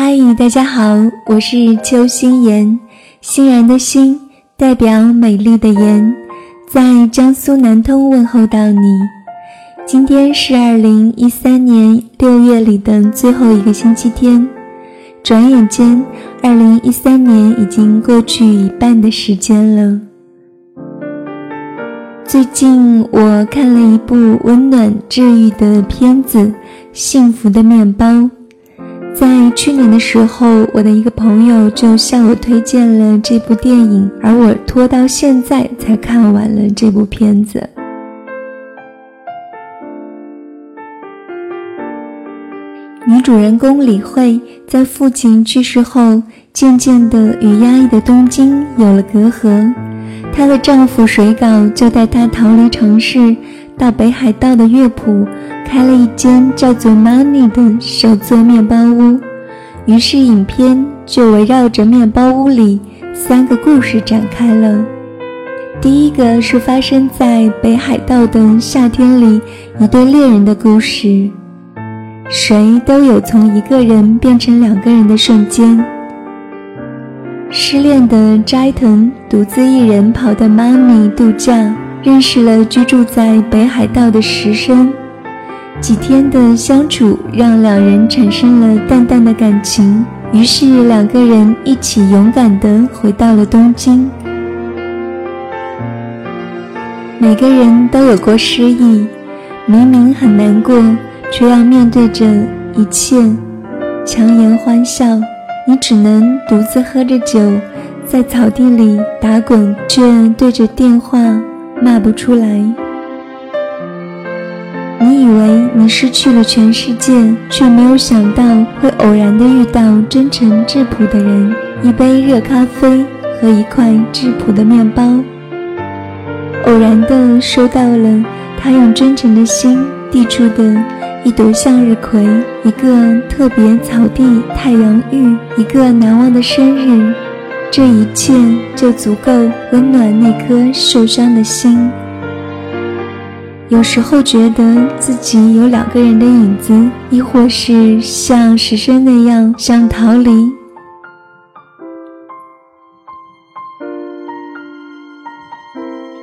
嗨，大家好，我是邱心妍，欣然的心代表美丽的妍，在江苏南通问候到你。今天是二零一三年六月里的最后一个星期天，转眼间，二零一三年已经过去一半的时间了。最近我看了一部温暖治愈的片子《幸福的面包》。在去年的时候，我的一个朋友就向我推荐了这部电影，而我拖到现在才看完了这部片子。女主人公李慧在父亲去世后，渐渐地与压抑的东京有了隔阂。她的丈夫水稿就带她逃离城市，到北海道的乐谱开了一间叫做 Money 的手作面包屋。于是影片就围绕着面包屋里三个故事展开了。第一个是发生在北海道的夏天里一对恋人的故事。谁都有从一个人变成两个人的瞬间。失恋的斋藤独自一人跑到妈咪度假，认识了居住在北海道的石生。几天的相处让两人产生了淡淡的感情，于是两个人一起勇敢地回到了东京。每个人都有过失意，明明很难过，却要面对着一切，强颜欢笑。你只能独自喝着酒，在草地里打滚，却对着电话骂不出来。以为你失去了全世界，却没有想到会偶然的遇到真诚质朴的人，一杯热咖啡和一块质朴的面包。偶然的收到了他用真诚的心递出的。一朵向日葵，一个特别草地太阳浴，一个难忘的生日，这一切就足够温暖那颗受伤的心。有时候觉得自己有两个人的影子，亦或是像石生那样想逃离。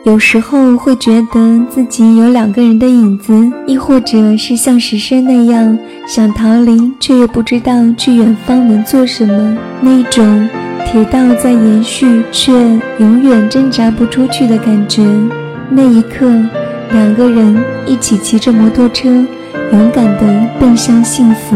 有时候会觉得自己有两个人的影子，亦或者是像石生那样想逃离，却又不知道去远方能做什么。那种铁道在延续，却永远挣扎不出去的感觉。那一刻，两个人一起骑着摩托车，勇敢地奔向幸福。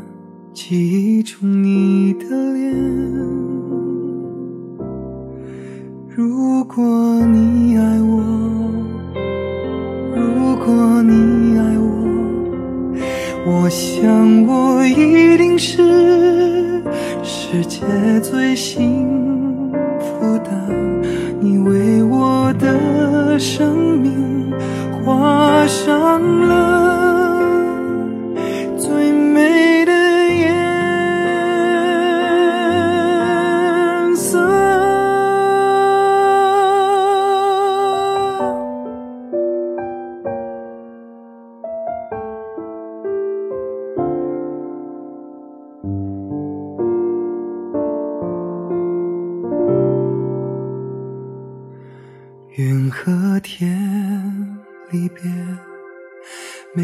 记忆中你的脸。如果你爱我，如果你爱我，我想我一定是世界最幸福的。你为我的生命画上了。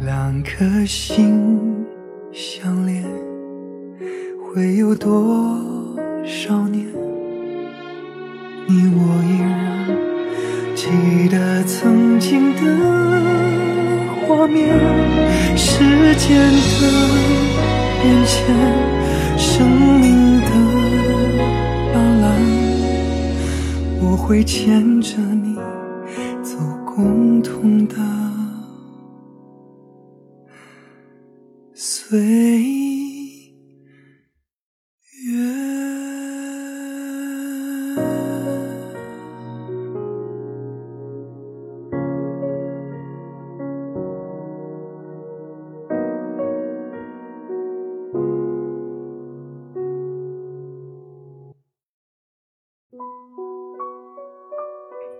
两颗心相连，会有多少年？你我依然记得曾经的画面，时间的变迁，生命的斑斓，我会牵着你走共同的。岁月。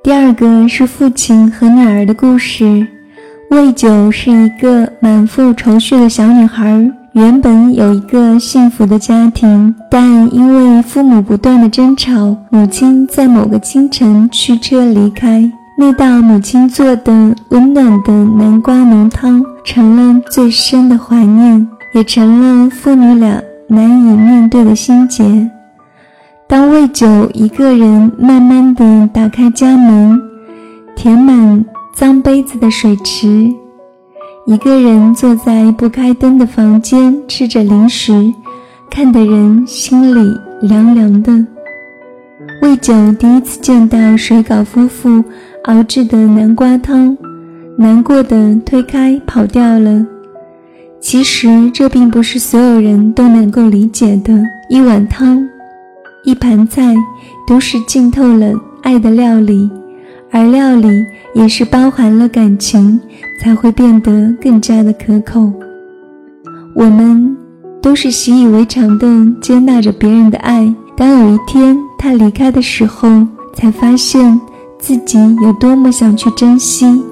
第二个是父亲和女儿的故事。魏九是一个满腹愁绪的小女孩，原本有一个幸福的家庭，但因为父母不断的争吵，母亲在某个清晨驱车离开。那道母亲做的温暖的南瓜浓汤，成了最深的怀念，也成了父女俩难以面对的心结。当魏九一个人慢慢地打开家门，填满脏杯子的水池，一个人坐在不开灯的房间吃着零食，看得人心里凉凉的。魏九第一次见到水稿夫妇熬制的南瓜汤，难过的推开跑掉了。其实这并不是所有人都能够理解的，一碗汤。一盘菜都是浸透了爱的料理，而料理也是包含了感情，才会变得更加的可口。我们都是习以为常的接纳着别人的爱，当有一天他离开的时候，才发现自己有多么想去珍惜。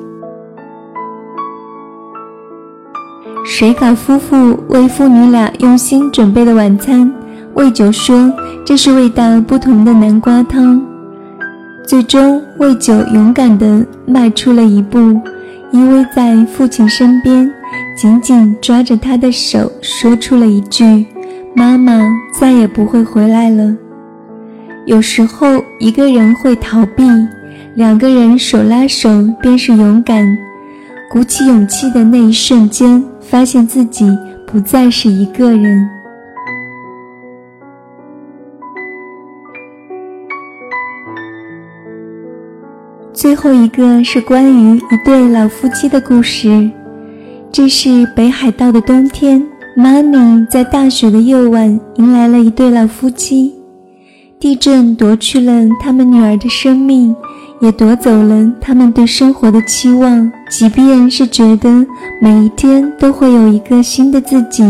水稿夫妇为父女俩用心准备的晚餐。魏九说：“这是味道不同的南瓜汤。”最终，魏九勇敢地迈出了一步，依偎在父亲身边，紧紧抓着他的手，说出了一句：“妈妈再也不会回来了。”有时候，一个人会逃避，两个人手拉手便是勇敢。鼓起勇气的那一瞬间，发现自己不再是一个人。最后一个是关于一对老夫妻的故事。这是北海道的冬天，妈咪在大雪的夜晚迎来了一对老夫妻。地震夺去了他们女儿的生命，也夺走了他们对生活的期望。即便是觉得每一天都会有一个新的自己，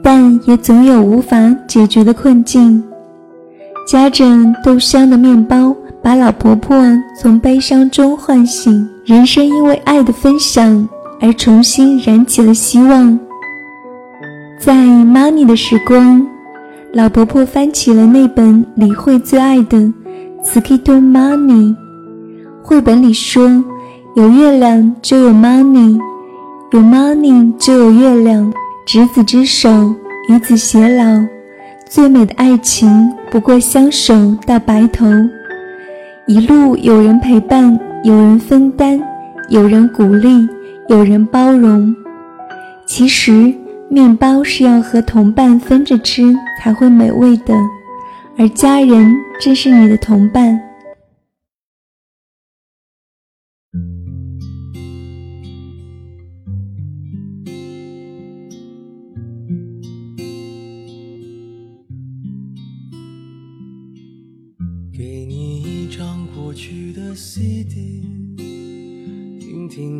但也总有无法解决的困境。夹着豆香的面包，把老婆婆从悲伤中唤醒。人生因为爱的分享而重新燃起了希望。在 Money 的时光，老婆婆翻起了那本李慧最爱的《Skittle Money》绘本里说：“有月亮就有 money，有 money 就有月亮。执子之手，与子偕老。”最美的爱情不过相守到白头，一路有人陪伴，有人分担，有人鼓励，有人包容。其实，面包是要和同伴分着吃才会美味的，而家人正是你的同伴。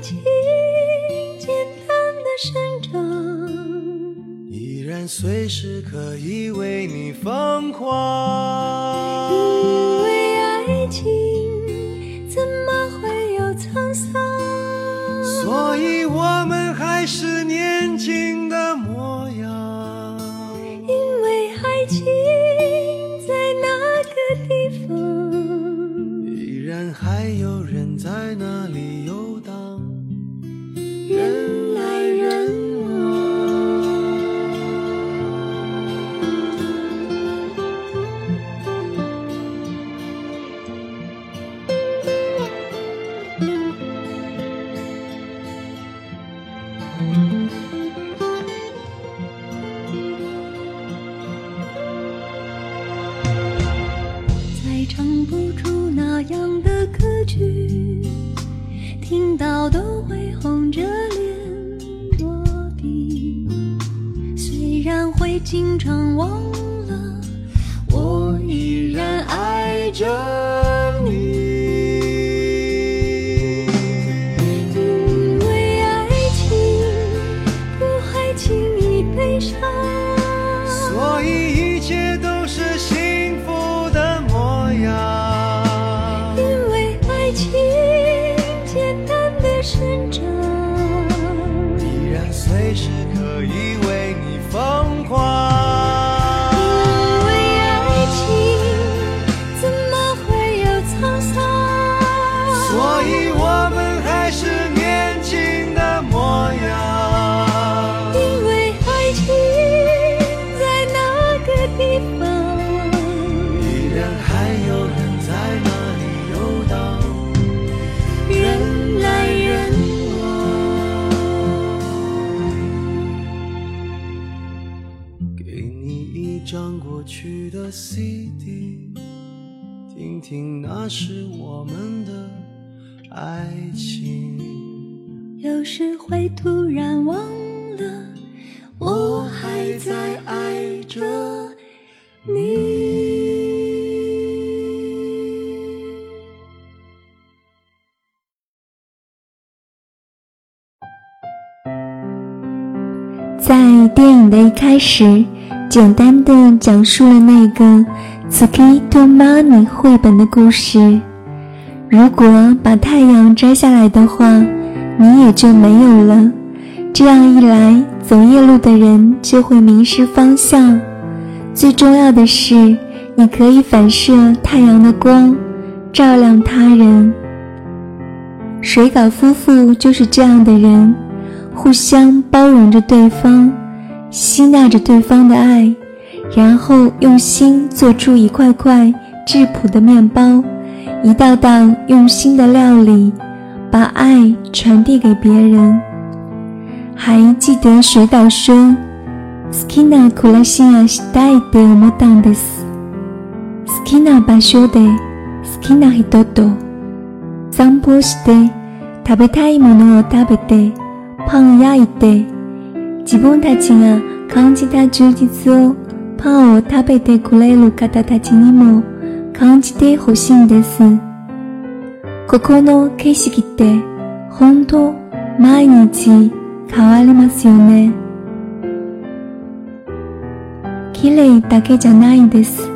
情简单的生长，依然随时可以为你。疯狂，经常忘听听那是我们的爱情。有时会突然忘了，我还在爱着你。在电影的一开始。简单的讲述了那个《Skidoo Money》绘本的故事。如果把太阳摘下来的话，你也就没有了。这样一来，走夜路的人就会迷失方向。最重要的是，你可以反射太阳的光，照亮他人。水稿夫妇就是这样的人，互相包容着对方，吸纳着对方的爱，然后用心做出一块块质朴的面包，一道道用心的料理，把爱传递给别人。还记得水岛说。好きな暮らしがしたいって思ったんです。好きな場所で好きな人と散歩して食べたいものを食べてパン焼いて自分たちが感じた充実を パンを食べてくれる方たちにも感じてほしいんです。ここの景色って本当毎日変わりますよね。綺麗だけじゃないんです。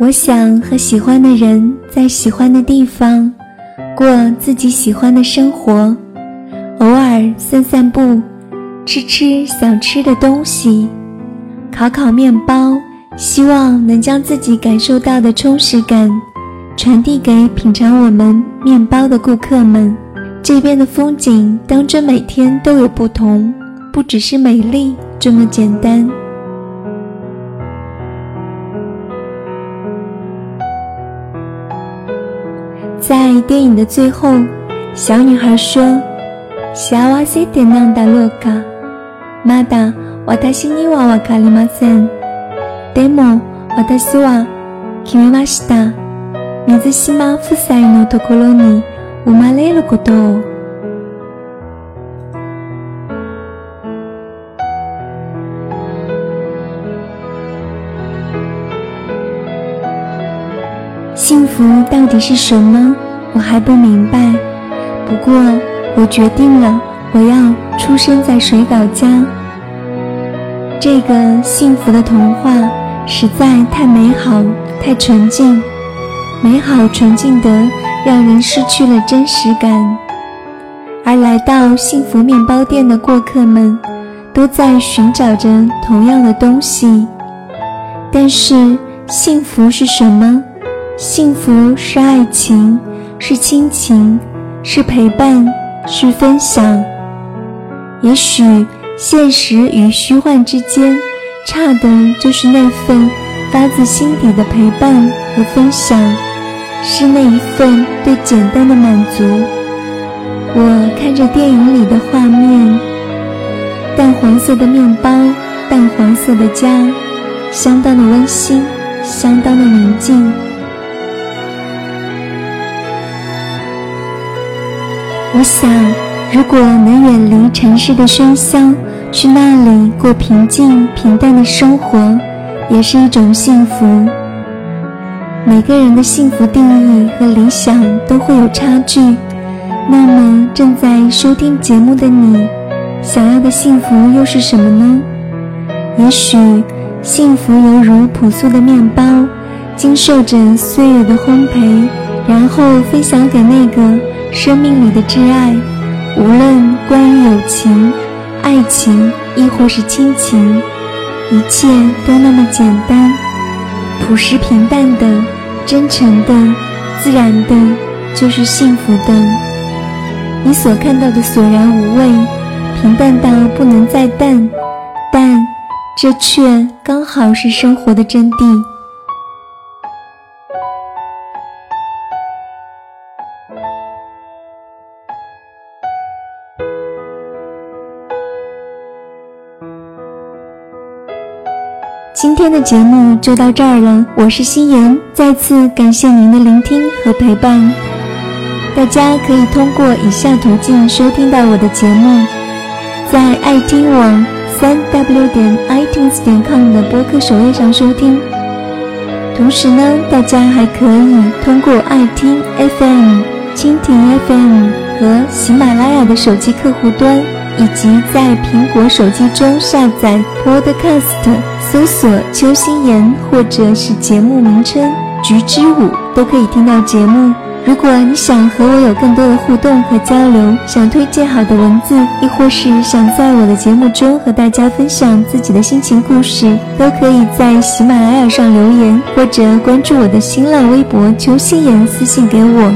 我想和喜欢的人在喜欢的地方过自己喜欢的生活，偶尔散散步，吃吃想吃的东西，烤烤面包，希望能将自己感受到的充实感传递给品尝我们面包的顾客们。这边的风景，当真每天都有不同，不只是美丽这么简单。在电影的最后，小女孩说：“幸せってなんだろうか？まだ私にはわかりません。でも私は決めました。水島夫妻のところに。”我买累了骨头。幸福到底是什么？我还不明白。不过，我决定了，我要出生在水稿家。这个幸福的童话实在太美好，太纯净，美好纯净的。让人失去了真实感，而来到幸福面包店的过客们，都在寻找着同样的东西。但是，幸福是什么？幸福是爱情，是亲情，是陪伴，是分享。也许，现实与虚幻之间，差的就是那份发自心底的陪伴和分享。是那一份对简单的满足。我看着电影里的画面，淡黄色的面包，淡黄色的家，相当的温馨，相当的宁静。我想，如果能远离城市的喧嚣，去那里过平静平淡的生活，也是一种幸福。每个人的幸福定义和理想都会有差距。那么，正在收听节目的你，想要的幸福又是什么呢？也许，幸福犹如朴素的面包，经受着岁月的烘焙，然后分享给那个生命里的挚爱。无论关于友情、爱情，亦或是亲情，一切都那么简单。朴实平淡的、真诚的、自然的，就是幸福的。你所看到的索然无味，平淡到不能再淡，但这却刚好是生活的真谛。今天的节目就到这儿了，我是心妍，再次感谢您的聆听和陪伴。大家可以通过以下途径收听到我的节目：在爱听网三 w 点 itunes 点 com 的播客首页上收听。同时呢，大家还可以通过爱听 FM、蜻蜓 FM 和喜马拉雅的手机客户端，以及在苹果手机中下载 Podcast。搜索“邱心妍”或者是节目名称“菊之舞”，都可以听到节目。如果你想和我有更多的互动和交流，想推荐好的文字，亦或是想在我的节目中和大家分享自己的心情故事，都可以在喜马拉雅上留言，或者关注我的新浪微博“邱心言”私信给我。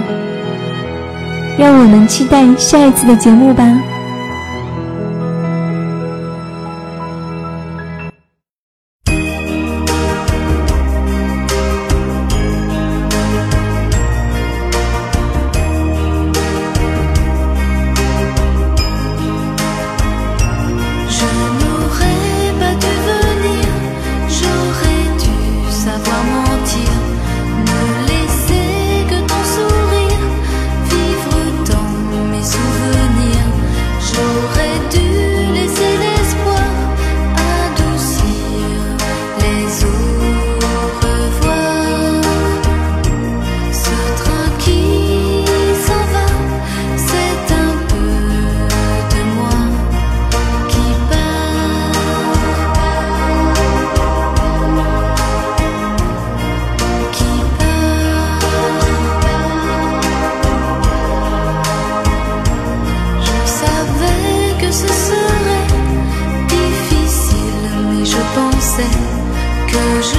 让我们期待下一次的节目吧。que je